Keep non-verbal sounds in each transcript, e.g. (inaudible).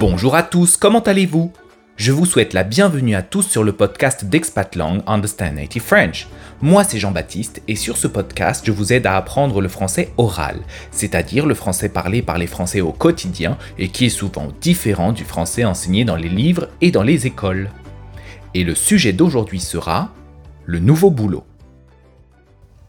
Bonjour à tous, comment allez-vous? Je vous souhaite la bienvenue à tous sur le podcast d'Expatlang Understand Native French. Moi c'est Jean-Baptiste et sur ce podcast je vous aide à apprendre le français oral, c'est-à-dire le français parlé par les Français au quotidien et qui est souvent différent du français enseigné dans les livres et dans les écoles. Et le sujet d'aujourd'hui sera le nouveau boulot.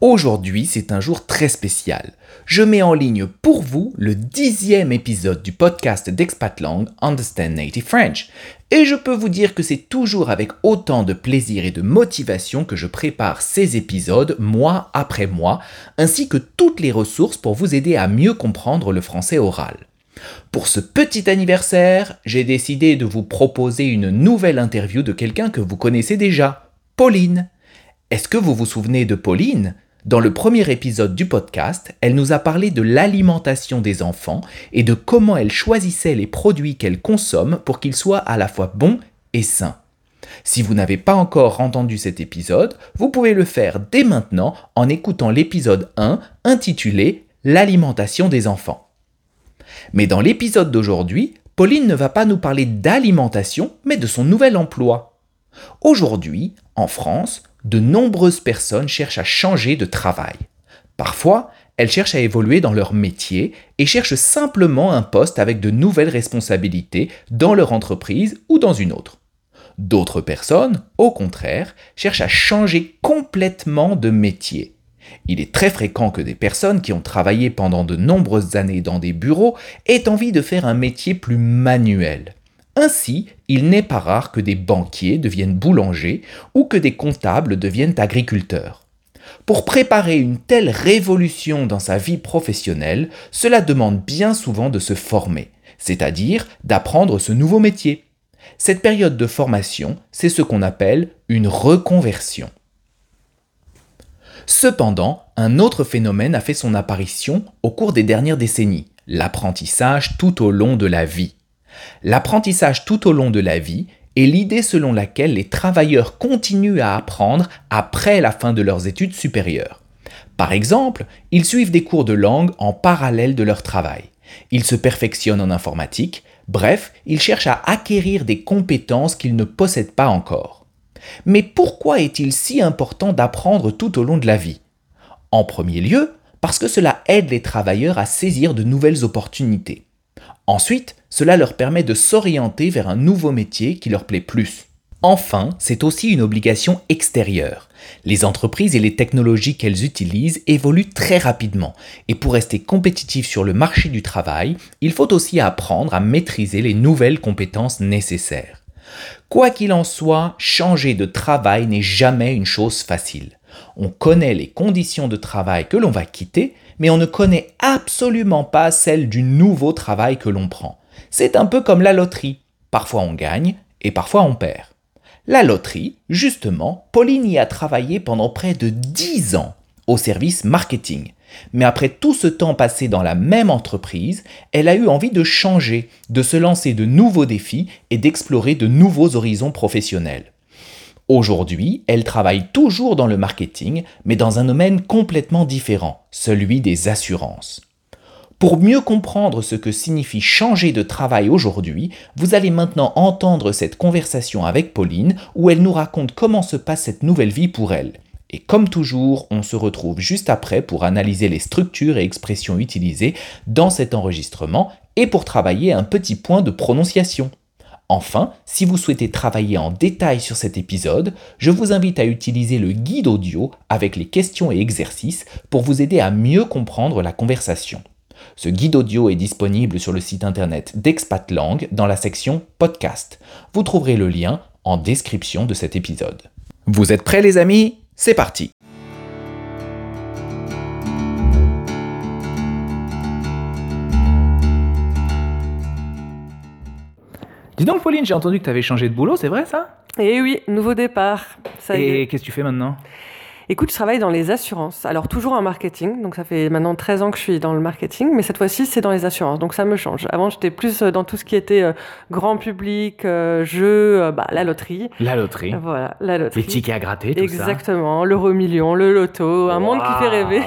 Aujourd'hui, c'est un jour très spécial. Je mets en ligne pour vous le dixième épisode du podcast d'Expatlang Understand Native French. Et je peux vous dire que c'est toujours avec autant de plaisir et de motivation que je prépare ces épisodes mois après mois, ainsi que toutes les ressources pour vous aider à mieux comprendre le français oral. Pour ce petit anniversaire, j'ai décidé de vous proposer une nouvelle interview de quelqu'un que vous connaissez déjà, Pauline. Est-ce que vous vous souvenez de Pauline? Dans le premier épisode du podcast, elle nous a parlé de l'alimentation des enfants et de comment elle choisissait les produits qu'elle consomme pour qu'ils soient à la fois bons et sains. Si vous n'avez pas encore entendu cet épisode, vous pouvez le faire dès maintenant en écoutant l'épisode 1 intitulé L'alimentation des enfants. Mais dans l'épisode d'aujourd'hui, Pauline ne va pas nous parler d'alimentation, mais de son nouvel emploi. Aujourd'hui, en France, de nombreuses personnes cherchent à changer de travail. Parfois, elles cherchent à évoluer dans leur métier et cherchent simplement un poste avec de nouvelles responsabilités dans leur entreprise ou dans une autre. D'autres personnes, au contraire, cherchent à changer complètement de métier. Il est très fréquent que des personnes qui ont travaillé pendant de nombreuses années dans des bureaux aient envie de faire un métier plus manuel. Ainsi, il n'est pas rare que des banquiers deviennent boulangers ou que des comptables deviennent agriculteurs. Pour préparer une telle révolution dans sa vie professionnelle, cela demande bien souvent de se former, c'est-à-dire d'apprendre ce nouveau métier. Cette période de formation, c'est ce qu'on appelle une reconversion. Cependant, un autre phénomène a fait son apparition au cours des dernières décennies, l'apprentissage tout au long de la vie. L'apprentissage tout au long de la vie est l'idée selon laquelle les travailleurs continuent à apprendre après la fin de leurs études supérieures. Par exemple, ils suivent des cours de langue en parallèle de leur travail. Ils se perfectionnent en informatique, bref, ils cherchent à acquérir des compétences qu'ils ne possèdent pas encore. Mais pourquoi est-il si important d'apprendre tout au long de la vie? En premier lieu, parce que cela aide les travailleurs à saisir de nouvelles opportunités. Ensuite, cela leur permet de s'orienter vers un nouveau métier qui leur plaît plus. Enfin, c'est aussi une obligation extérieure. Les entreprises et les technologies qu'elles utilisent évoluent très rapidement, et pour rester compétitifs sur le marché du travail, il faut aussi apprendre à maîtriser les nouvelles compétences nécessaires. Quoi qu'il en soit, changer de travail n'est jamais une chose facile. On connaît les conditions de travail que l'on va quitter, mais on ne connaît absolument pas celles du nouveau travail que l'on prend. C'est un peu comme la loterie. Parfois on gagne et parfois on perd. La loterie, justement, Pauline y a travaillé pendant près de 10 ans au service marketing. Mais après tout ce temps passé dans la même entreprise, elle a eu envie de changer, de se lancer de nouveaux défis et d'explorer de nouveaux horizons professionnels. Aujourd'hui, elle travaille toujours dans le marketing, mais dans un domaine complètement différent, celui des assurances. Pour mieux comprendre ce que signifie changer de travail aujourd'hui, vous allez maintenant entendre cette conversation avec Pauline où elle nous raconte comment se passe cette nouvelle vie pour elle. Et comme toujours, on se retrouve juste après pour analyser les structures et expressions utilisées dans cet enregistrement et pour travailler un petit point de prononciation. Enfin, si vous souhaitez travailler en détail sur cet épisode, je vous invite à utiliser le guide audio avec les questions et exercices pour vous aider à mieux comprendre la conversation. Ce guide audio est disponible sur le site internet d'Expatlang dans la section Podcast. Vous trouverez le lien en description de cet épisode. Vous êtes prêts les amis? C'est parti Dis donc, Pauline, j'ai entendu que tu avais changé de boulot, c'est vrai ça? Eh oui, nouveau départ. Ça Et qu'est-ce que tu fais maintenant? Écoute, je travaille dans les assurances. Alors, toujours en marketing. Donc, ça fait maintenant 13 ans que je suis dans le marketing. Mais cette fois-ci, c'est dans les assurances. Donc, ça me change. Avant, j'étais plus euh, dans tout ce qui était euh, grand public, euh, jeux, bah, la loterie. La loterie. Voilà, la loterie. Les tickets à gratter, tout Exactement. L'euro million, le loto. Un monde qui fait rêver.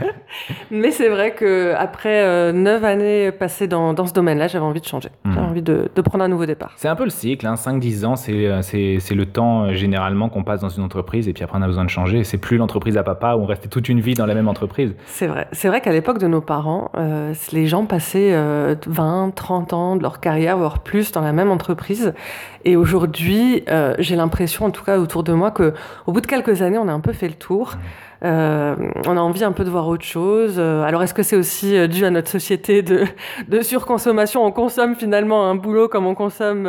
(laughs) mais c'est vrai que après 9 années passées dans, dans ce domaine-là, j'avais envie de changer. Hmm. Envie de, prendre un nouveau départ. C'est un peu le cycle, hein. 5-10 ans, c'est, c'est, le temps généralement qu'on passe dans une entreprise et puis après on a besoin de changer. C'est plus l'entreprise à papa où on restait toute une vie dans la même entreprise. C'est vrai. C'est vrai qu'à l'époque de nos parents, les gens passaient 20, 30 ans de leur carrière, voire plus, dans la même entreprise. Et aujourd'hui, j'ai l'impression, en tout cas autour de moi, que au bout de quelques années, on a un peu fait le tour. Mmh. Euh, on a envie un peu de voir autre chose. Euh, alors, est-ce que c'est aussi euh, dû à notre société de, (laughs) de, surconsommation? On consomme finalement un boulot comme on consomme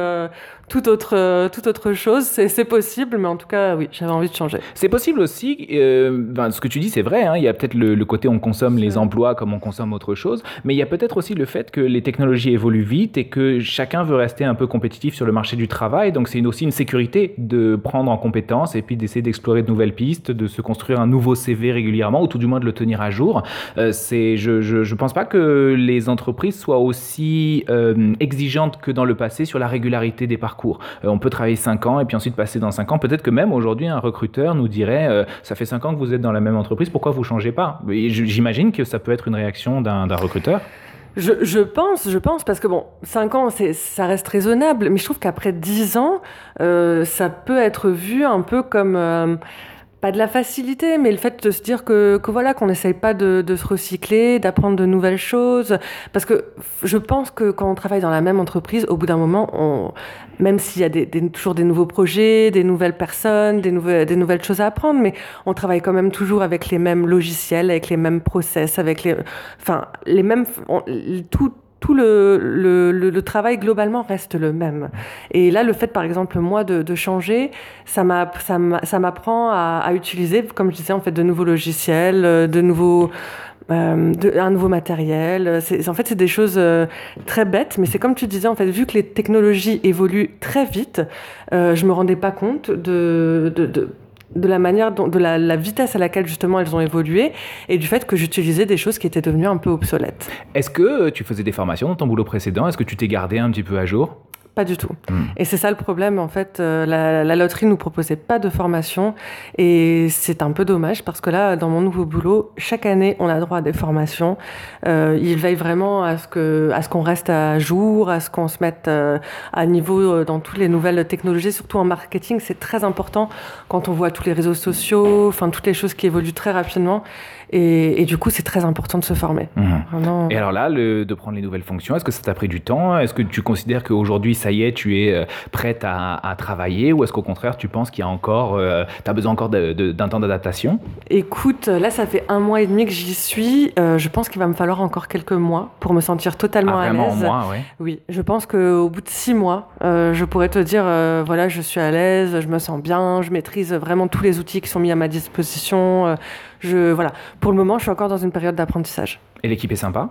toute autre, euh, toute autre chose. C'est possible, mais en tout cas, oui, j'avais envie de changer. C'est possible aussi, euh, ben, ce que tu dis, c'est vrai, hein, il y a peut-être le, côté on consomme les emplois comme on consomme autre chose, mais il y a peut-être aussi le fait que les technologies évoluent vite et que chacun veut rester un peu compétitif sur le marché du travail. Donc c'est aussi une sécurité de prendre en compétence et puis d'essayer d'explorer de nouvelles pistes, de se construire un nouveau CV régulièrement ou tout du moins de le tenir à jour. Euh, c'est, je, je, je, pense pas que les entreprises soient aussi euh, exigeantes que dans le passé sur la régularité des parcours Euh, on peut travailler 5 ans et puis ensuite passer dans 5 ans. Peut-être que même aujourd'hui, un recruteur nous dirait euh, Ça fait 5 ans que vous êtes dans la même entreprise, pourquoi vous changez pas? J'imagine que ça peut être une réaction d'un recruteur. Je, pense, je pense, parce que bon, 5 ans, ça reste raisonnable, mais je trouve qu'après 10 ans, euh, ça peut être vu un peu comme pas de la facilité, mais le fait de se dire que, que voilà, qu'on n'essaye pas de, de, se recycler, d'apprendre de nouvelles choses. Parce que je pense que quand on travaille dans la même entreprise, au bout d'un moment, on, même s'il y a des, toujours des nouveaux projets, des nouvelles personnes, des nouvelles, des nouvelles choses à apprendre, mais on travaille quand même toujours avec les mêmes logiciels, avec les mêmes process, avec les, enfin, les mêmes, tout, tout le, le, travail globalement reste le même. Et là, le fait, par exemple, moi, de, changer, ça m'apprend à, à utiliser, comme je disais, en fait, de nouveaux logiciels, euh, de nouveaux... Euh, un nouveau matériel. En fait, c'est des choses euh, très bêtes, mais c'est comme tu disais, en fait, vu que les technologies évoluent très vite, euh, je me rendais pas compte de, de de la manière dont, de la, vitesse à laquelle justement elles ont évolué et du fait que j'utilisais des choses qui étaient devenues un peu obsolètes. Est-ce que tu faisais des formations dans ton boulot précédent? Est-ce que tu t'es gardé un petit peu à jour? Pas du tout. Hmm. Et c'est ça le problème, en fait. Euh, la, la, loterie nous proposait pas de formation et c'est un peu dommage parce que là, dans mon nouveau boulot, chaque année, on a droit à des formations. Euh, ils veillent vraiment à ce que, à ce qu'on reste à jour, à ce qu'on se mette euh, à niveau euh, dans toutes les nouvelles technologies, surtout en marketing. C'est très important quand on voit tous les réseaux sociaux, enfin toutes les choses qui évoluent très rapidement. Et, et, du coup, c'est très important de se former. Mhm. Et alors là, le, de prendre les nouvelles fonctions, est-ce que ça t'a pris du temps? Est-ce que tu considères qu'aujourd'hui, ça y est, tu es euh, prête à, à travailler? Ou est-ce qu'au contraire, tu penses qu'il y a encore, euh, tu as besoin encore d'un temps d'adaptation? Écoute, là, ça fait un mois et demi que j'y suis. Euh, je pense qu'il va me falloir encore quelques mois pour me sentir totalement ah, à l'aise. Mois, ouais. Oui, je pense qu'au bout de six mois, je pourrais te dire, voilà, je suis à l'aise, je me sens bien, je maîtrise vraiment tous les outils qui sont mis à ma disposition je, voilà. Pour le moment, je suis encore dans une période d'apprentissage. Et l'équipe est sympa?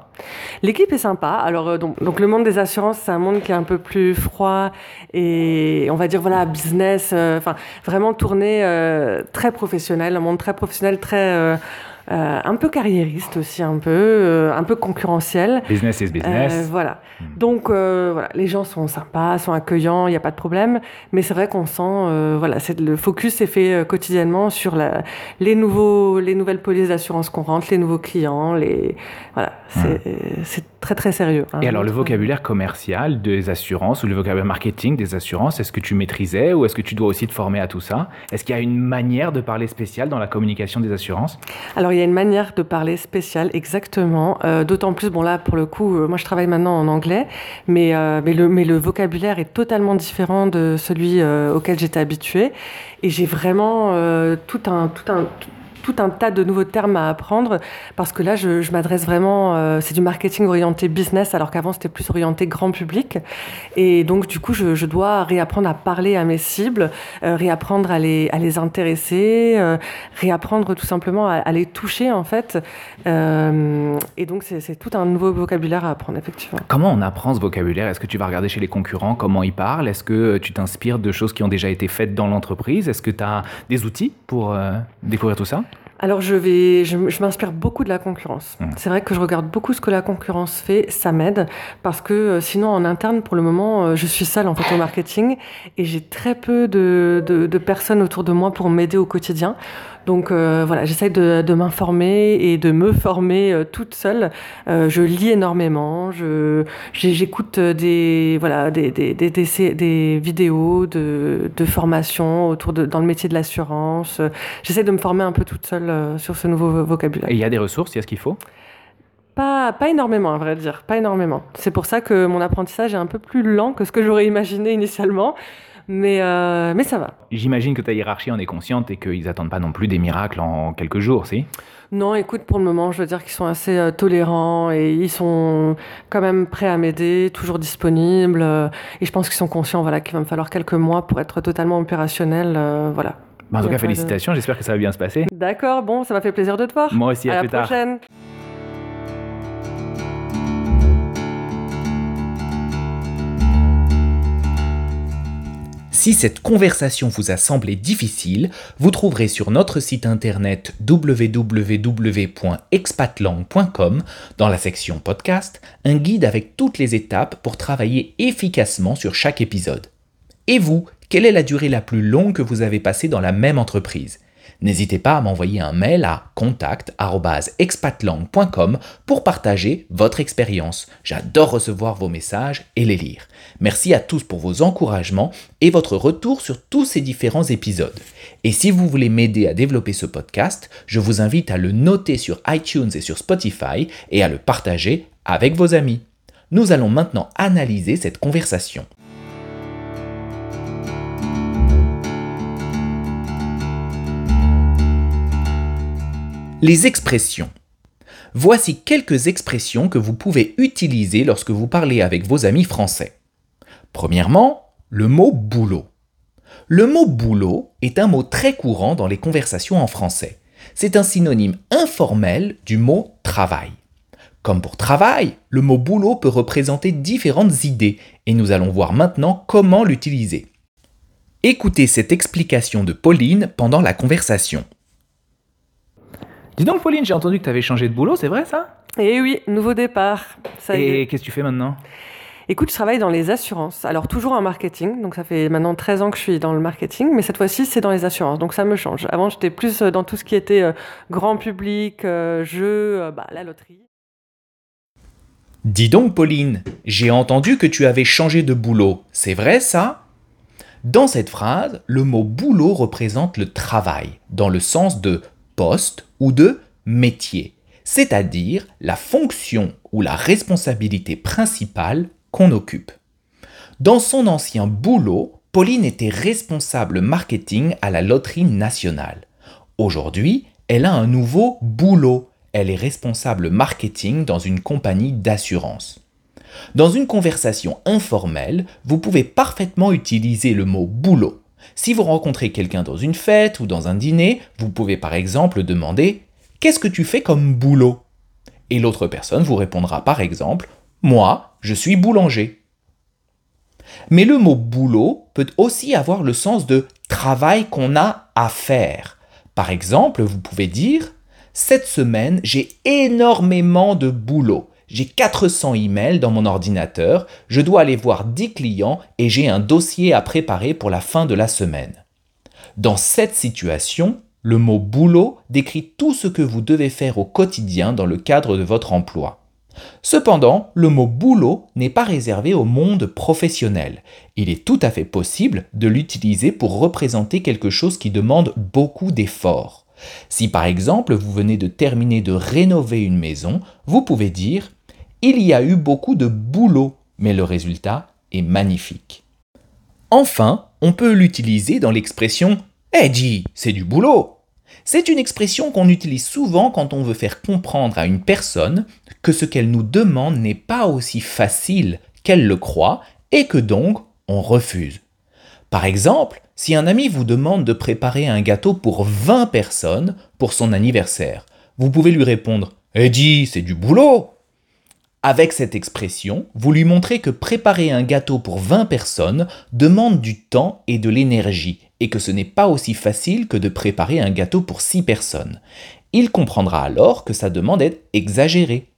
L'équipe est sympa. Alors, euh, donc, donc, le monde des assurances, c'est un monde qui est un peu plus froid et on va dire, voilà, business, euh, enfin, vraiment tourné euh, très professionnel, un monde très professionnel, très euh, un peu carriériste aussi, un peu, euh, un peu concurrentiel. Business is business. Euh, voilà. Hmm. Donc voilà, les gens sont sympas, sont accueillants, il n'y a pas de problème. Mais c'est vrai qu'on sent, voilà, c'est le focus est fait quotidiennement sur la, les nouveaux, les nouvelles polices d'assurance qu'on rentre, les nouveaux clients, les, voilà, c'est hmm. Très très sérieux. Hein, Et alors le vocabulaire commercial des assurances ou le vocabulaire marketing des assurances, est-ce que tu maîtrisais ou est-ce que tu dois aussi te former à tout ça? Est-ce qu'il y a une manière de parler spéciale dans la communication des assurances? Alors il y a une manière de parler spéciale, exactement. Euh, d'autant plus, bon là, pour le coup, euh, moi je travaille maintenant en anglais, mais, euh, mais, le, mais le vocabulaire est totalement différent de celui auquel j'étais habituée. Et j'ai vraiment tout un, tout un, tout un tas de nouveaux termes à apprendre parce que là, je, m'adresse vraiment, euh, c'est du marketing orienté business alors qu'avant c'était plus orienté grand public. Et donc, du coup, je, dois réapprendre à parler à mes cibles, euh, réapprendre à les, à les intéresser, euh, réapprendre tout simplement à, à, les toucher en fait. Et donc, c'est tout un nouveau vocabulaire à apprendre, effectivement. Comment on apprend ce vocabulaire? Est-ce que tu vas regarder chez les concurrents comment ils parlent? Est-ce que tu t'inspires de choses qui ont déjà été faites dans l'entreprise? Est-ce que tu as des outils pour découvrir tout ça? Alors je vais, je, m'inspire beaucoup de la concurrence. Mmh. C'est vrai que je regarde beaucoup ce que la concurrence fait, ça m'aide parce que euh, sinon en interne pour le moment euh, je suis seule en fait au marketing et j'ai très peu de, de, de, personnes autour de moi pour m'aider au quotidien. Donc euh, voilà, j'essaie de, de m'informer et de me former euh, toute seule. Euh, je lis énormément, je, j'écoute des, voilà, des, des, des, des, des vidéos de, de formation autour de, dans le métier de l'assurance. J'essaie de me former un peu toute seule sur ce nouveau vo- vocabulaire. Et il y a des ressources, il y a ce qu'il faut? Pas, pas énormément, à vrai dire, pas énormément. C'est pour ça que mon apprentissage est un peu plus lent que ce que j'aurais imaginé initialement, mais, euh, mais ça va. J'imagine que ta hiérarchie en est consciente et qu'ils attendent pas non plus des miracles en quelques jours, si? Non, écoute, pour le moment, je veux dire qu'ils sont assez euh, tolérants et ils sont quand même prêts à m'aider, toujours disponibles. euh, et je pense qu'ils sont conscients voilà, qu'il va me falloir quelques mois pour être totalement opérationnel. voilà. Bah, En tout cas, de- félicitations, j'espère que ça va bien se passer. D'accord, bon, ça m'a fait plaisir de te voir. Moi aussi, à, à la plus tard. prochaine. Si cette conversation vous a semblé difficile, vous trouverez sur notre site internet www.expatlang.com, dans la section podcast, un guide avec toutes les étapes pour travailler efficacement sur chaque épisode. Et vous, quelle est la durée la plus longue que vous avez passée dans la même entreprise? N'hésitez pas à m'envoyer un mail à contact@expatlang.com pour partager votre expérience. J'adore recevoir vos messages et les lire. Merci à tous pour vos encouragements et votre retour sur tous ces différents épisodes. Et si vous voulez m'aider à développer ce podcast, je vous invite à le noter sur iTunes et sur Spotify et à le partager avec vos amis. Nous allons maintenant analyser cette conversation. Les expressions. Voici quelques expressions que vous pouvez utiliser lorsque vous parlez avec vos amis français. Premièrement, le mot boulot. Le mot boulot est un mot très courant dans les conversations en français. C'est un synonyme informel du mot travail. Comme pour travail, le mot boulot peut représenter différentes idées et nous allons voir maintenant comment l'utiliser. Écoutez cette explication de Pauline pendant la conversation. Dis donc Pauline, j'ai entendu que tu avais changé de boulot, c'est vrai ça? Et oui, nouveau départ. Ça y est. Et qu'est-ce que tu fais maintenant? Écoute, je travaille dans les assurances. Alors, toujours en marketing. Donc, ça fait maintenant 13 ans que je suis dans le marketing. Mais cette fois-ci, c'est dans les assurances. Donc, ça me change. Avant, j'étais plus euh, dans tout ce qui était euh, grand public, euh, jeux, euh, bah, la loterie. Dis donc Pauline, j'ai entendu que tu avais changé de boulot, c'est vrai ça? Dans cette phrase, le mot boulot représente le travail, dans le sens de poste ou de métier, c'est-à-dire la fonction ou la responsabilité principale qu'on occupe. Dans son ancien boulot, Pauline était responsable marketing à la Loterie nationale. Aujourd'hui, elle a un nouveau boulot. Elle est responsable marketing dans une compagnie d'assurance. Dans une conversation informelle, vous pouvez parfaitement utiliser le mot boulot. Si vous rencontrez quelqu'un dans une fête ou dans un dîner, vous pouvez par exemple demander Qu'est-ce que tu fais comme boulot? Et l'autre personne vous répondra par exemple Moi, je suis boulanger. Mais le mot boulot peut aussi avoir le sens de travail qu'on a à faire. Par exemple, vous pouvez dire Cette semaine, j'ai énormément de boulot. J'ai 400 emails dans mon ordinateur, je dois aller voir 10 clients et j'ai un dossier à préparer pour la fin de la semaine. Dans cette situation, le mot boulot décrit tout ce que vous devez faire au quotidien dans le cadre de votre emploi. Cependant, le mot boulot n'est pas réservé au monde professionnel. Il est tout à fait possible de l'utiliser pour représenter quelque chose qui demande beaucoup d'efforts. Si par exemple vous venez de terminer de rénover une maison, vous pouvez dire ⁇ Il y a eu beaucoup de boulot, mais le résultat est magnifique. Enfin, on peut l'utiliser dans l'expression Eh dis, c'est du boulot C'est une expression qu'on utilise souvent quand on veut faire comprendre à une personne que ce qu'elle nous demande n'est pas aussi facile qu'elle le croit et que donc on refuse. Par exemple, si un ami vous demande de préparer un gâteau pour 20 personnes pour son anniversaire, vous pouvez lui répondre dis, c'est du boulot Avec cette expression, vous lui montrez que préparer un gâteau pour 20 personnes demande du temps et de l'énergie, et que ce n'est pas aussi facile que de préparer un gâteau pour 6 personnes. Il comprendra alors que sa demande est exagérée.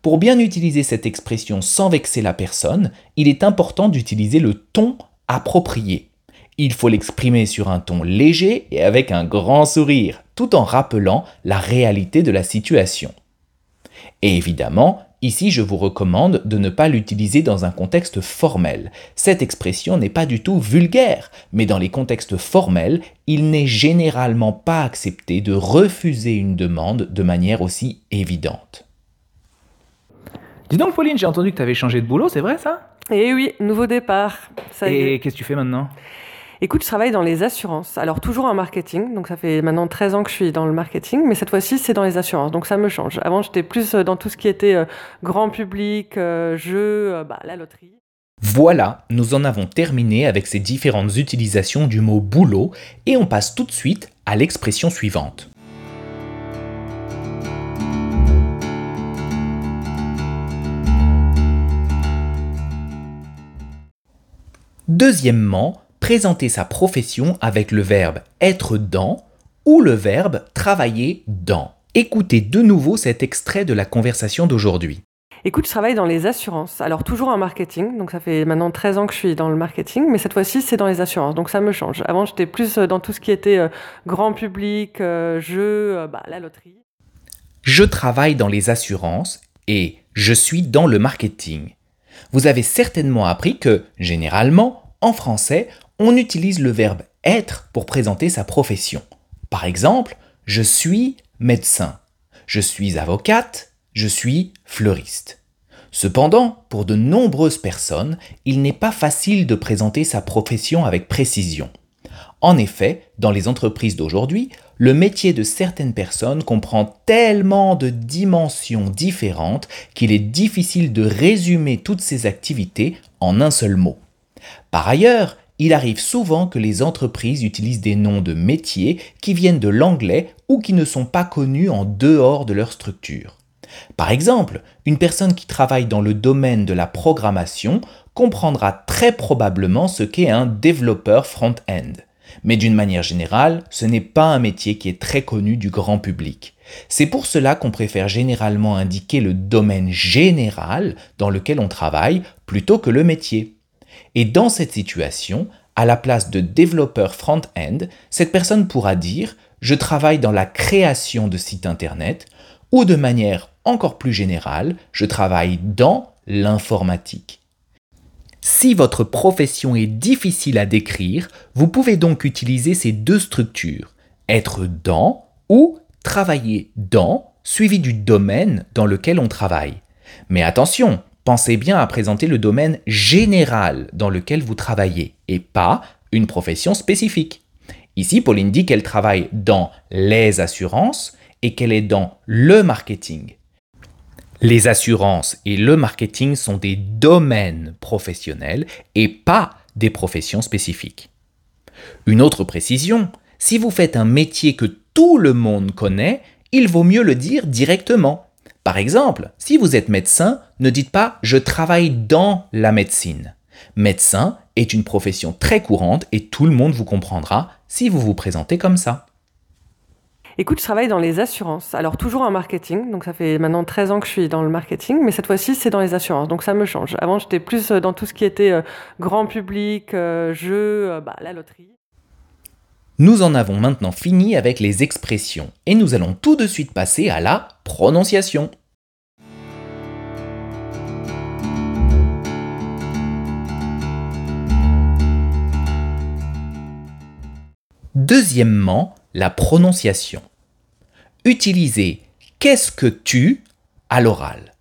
Pour bien utiliser cette expression sans vexer la personne, il est important d'utiliser le ton approprié. Il faut l'exprimer sur un ton léger et avec un grand sourire, tout en rappelant la réalité de la situation. Et évidemment, ici je vous recommande de ne pas l'utiliser dans un contexte formel. Cette expression n'est pas du tout vulgaire, mais dans les contextes formels, il n'est généralement pas accepté de refuser une demande de manière aussi évidente. Dis donc Pauline, j'ai entendu que tu avais changé de boulot, c'est vrai ça? Eh oui, nouveau départ. Ça y est. Et qu'est-ce que tu fais maintenant? Écoute, je travaille dans les assurances. Alors toujours en marketing, donc ça fait maintenant 13 ans que je suis dans le marketing, mais cette fois-ci c'est dans les assurances, donc ça me change. Avant j'étais plus euh, dans tout ce qui était euh, grand public, euh, jeux, bah, la loterie. Voilà, nous en avons terminé avec ces différentes utilisations du mot boulot et on passe tout de suite à l'expression suivante. Deuxièmement, présenter sa profession avec le verbe être dans ou le verbe travailler dans. Écoutez de nouveau cet extrait de la conversation d'aujourd'hui. Écoute, je travaille dans les assurances. Alors toujours en marketing, donc ça fait maintenant 13 ans que je suis dans le marketing, mais cette fois-ci c'est dans les assurances, donc ça me change. Avant j'étais plus euh, dans tout ce qui était euh, grand public, euh, jeux, bah, la loterie. Je travaille dans les assurances et je suis dans le marketing. Vous avez certainement appris que, généralement, en français, on utilise le verbe être pour présenter sa profession. Par exemple, je suis médecin, je suis avocate, je suis fleuriste. Cependant, pour de nombreuses personnes, il n'est pas facile de présenter sa profession avec précision. En effet, dans les entreprises d'aujourd'hui, le métier de certaines personnes comprend tellement de dimensions différentes qu'il est difficile de résumer toutes ces activités en un seul mot. Par ailleurs, il arrive souvent que les entreprises utilisent des noms de métiers qui viennent de l'anglais ou qui ne sont pas connus en dehors de leur structure. Par exemple, une personne qui travaille dans le domaine de la programmation comprendra très probablement ce qu'est un développeur front-end. Mais d'une manière générale, ce n'est pas un métier qui est très connu du grand public. C'est pour cela qu'on préfère généralement indiquer le domaine général dans lequel on travaille plutôt que le métier. Et dans cette situation, à la place de développeur front-end, cette personne pourra dire je travaille dans la création de sites internet ou de manière encore plus générale, je travaille dans l'informatique. Si votre profession est difficile à décrire, vous pouvez donc utiliser ces deux structures, être dans ou travailler dans, suivi du domaine dans lequel on travaille. Mais attention, pensez bien à présenter le domaine général dans lequel vous travaillez et pas une profession spécifique. Ici, Pauline dit qu'elle travaille dans les assurances et qu'elle est dans le marketing. Les assurances et le marketing sont des domaines professionnels et pas des professions spécifiques. Une autre précision, si vous faites un métier que tout le monde connaît, il vaut mieux le dire directement. Par exemple, si vous êtes médecin, ne dites pas je travaille dans la médecine. Médecin est une profession très courante et tout le monde vous comprendra si vous vous présentez comme ça. Écoute, je travaille dans les assurances. Alors toujours en marketing, donc ça fait maintenant 13 ans que je suis dans le marketing, mais cette fois-ci c'est dans les assurances, donc ça me change. Avant j'étais plus euh, dans tout ce qui était euh, grand public, euh, jeux, bah, la loterie. Nous en avons maintenant fini avec les expressions et nous allons tout de suite passer à la prononciation. Deuxièmement, la prononciation. Utilisez qu'est-ce que tu à l'oral.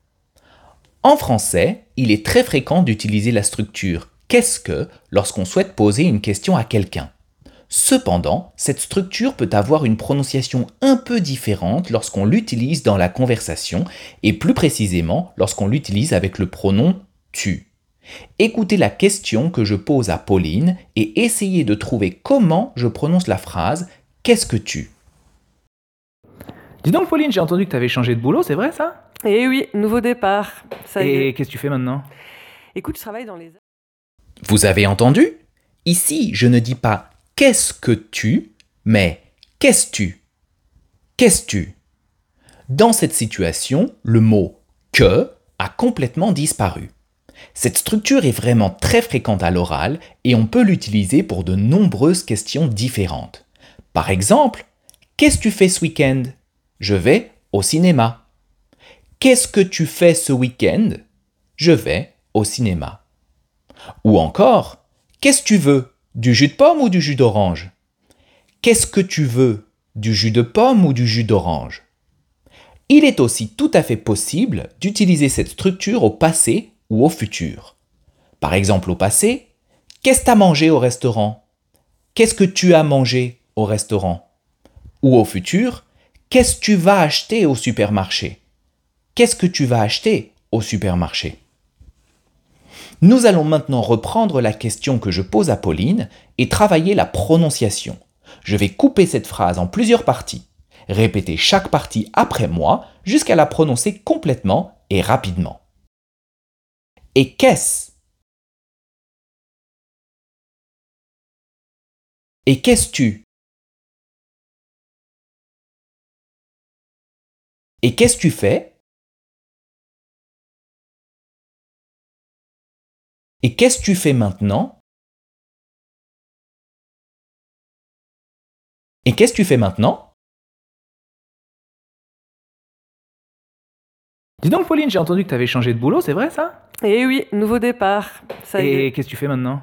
En français, il est très fréquent d'utiliser la structure qu'est-ce que lorsqu'on souhaite poser une question à quelqu'un. Cependant, cette structure peut avoir une prononciation un peu différente lorsqu'on l'utilise dans la conversation et plus précisément lorsqu'on l'utilise avec le pronom tu. Écoutez la question que je pose à Pauline et essayez de trouver comment je prononce la phrase Qu'est-ce que tu Dis donc Pauline, j'ai entendu que tu avais changé de boulot, c'est vrai ça? Eh oui, nouveau départ. Ça y Et est. qu'est-ce que tu fais maintenant? Écoute, je travaille dans les Vous avez entendu? Ici, je ne dis pas qu'est-ce que tu, mais qu'est-ce tu Qu'est-ce tu Dans cette situation, le mot que a complètement disparu. Cette structure est vraiment très fréquente à l'oral et on peut l'utiliser pour de nombreuses questions différentes. Par exemple, Qu'est-ce que tu fais ce week-end? Je vais au cinéma. Qu'est-ce que tu fais ce week-end? Je vais au cinéma. Ou encore, qu'est-ce que tu veux? Du jus de pomme ou du jus d'orange? Qu'est-ce que tu veux Du jus de pomme ou du jus d'orange? Il est aussi tout à fait possible d'utiliser cette structure au passé ou au futur. Par exemple au passé, qu'est-ce que tu as mangé au restaurant? Qu'est-ce que tu as mangé au restaurant? Ou au futur, qu'est-ce que tu vas acheter au supermarché? Qu'est-ce que tu vas acheter au supermarché? Nous allons maintenant reprendre la question que je pose à Pauline et travailler la prononciation. Je vais couper cette phrase en plusieurs parties, répéter chaque partie après moi jusqu'à la prononcer complètement et rapidement. Et qu'est-ce? Et qu'est-ce tu Et qu'est-ce tu fais? Et qu'est-ce tu fais maintenant? Et qu'est-ce tu fais maintenant? Dis donc, Pauline, j'ai entendu que tu avais changé de boulot, c'est vrai ça? Et oui, nouveau départ. Ça y Et est. qu'est-ce que tu fais maintenant?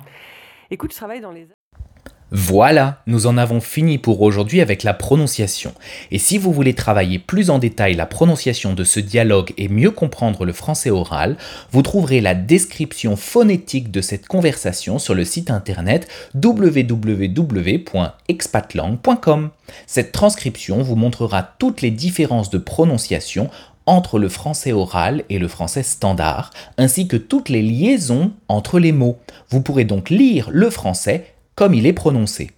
Écoute, je travaille dans les Voilà, nous en avons fini pour aujourd'hui avec la prononciation. Et si vous voulez travailler plus en détail la prononciation de ce dialogue et mieux comprendre le français oral, vous trouverez la description phonétique de cette conversation sur le site internet www.expatlang.com. Cette transcription vous montrera toutes les différences de prononciation entre le français oral et le français standard, ainsi que toutes les liaisons entre les mots. Vous pourrez donc lire le français comme il est prononcé.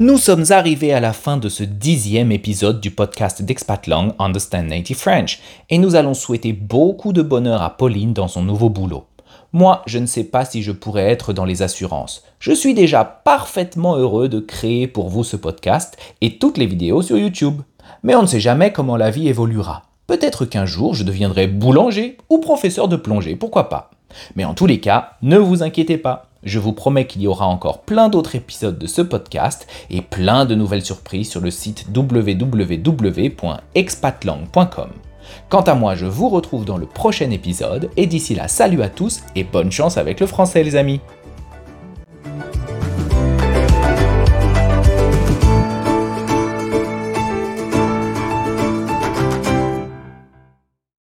Nous sommes arrivés à la fin de ce dixième épisode du podcast d'Expatlang Understand Native French et nous allons souhaiter beaucoup de bonheur à Pauline dans son nouveau boulot. Moi, je ne sais pas si je pourrais être dans les assurances. Je suis déjà parfaitement heureux de créer pour vous ce podcast et toutes les vidéos sur YouTube. Mais on ne sait jamais comment la vie évoluera. Peut-être qu'un jour je deviendrai boulanger ou professeur de plongée, pourquoi pas. Mais en tous les cas, ne vous inquiétez pas. Je vous promets qu'il y aura encore plein d'autres épisodes de ce podcast et plein de nouvelles surprises sur le site www.expatlang.com. Quant à moi, je vous retrouve dans le prochain épisode et d'ici là, salut à tous et bonne chance avec le français les amis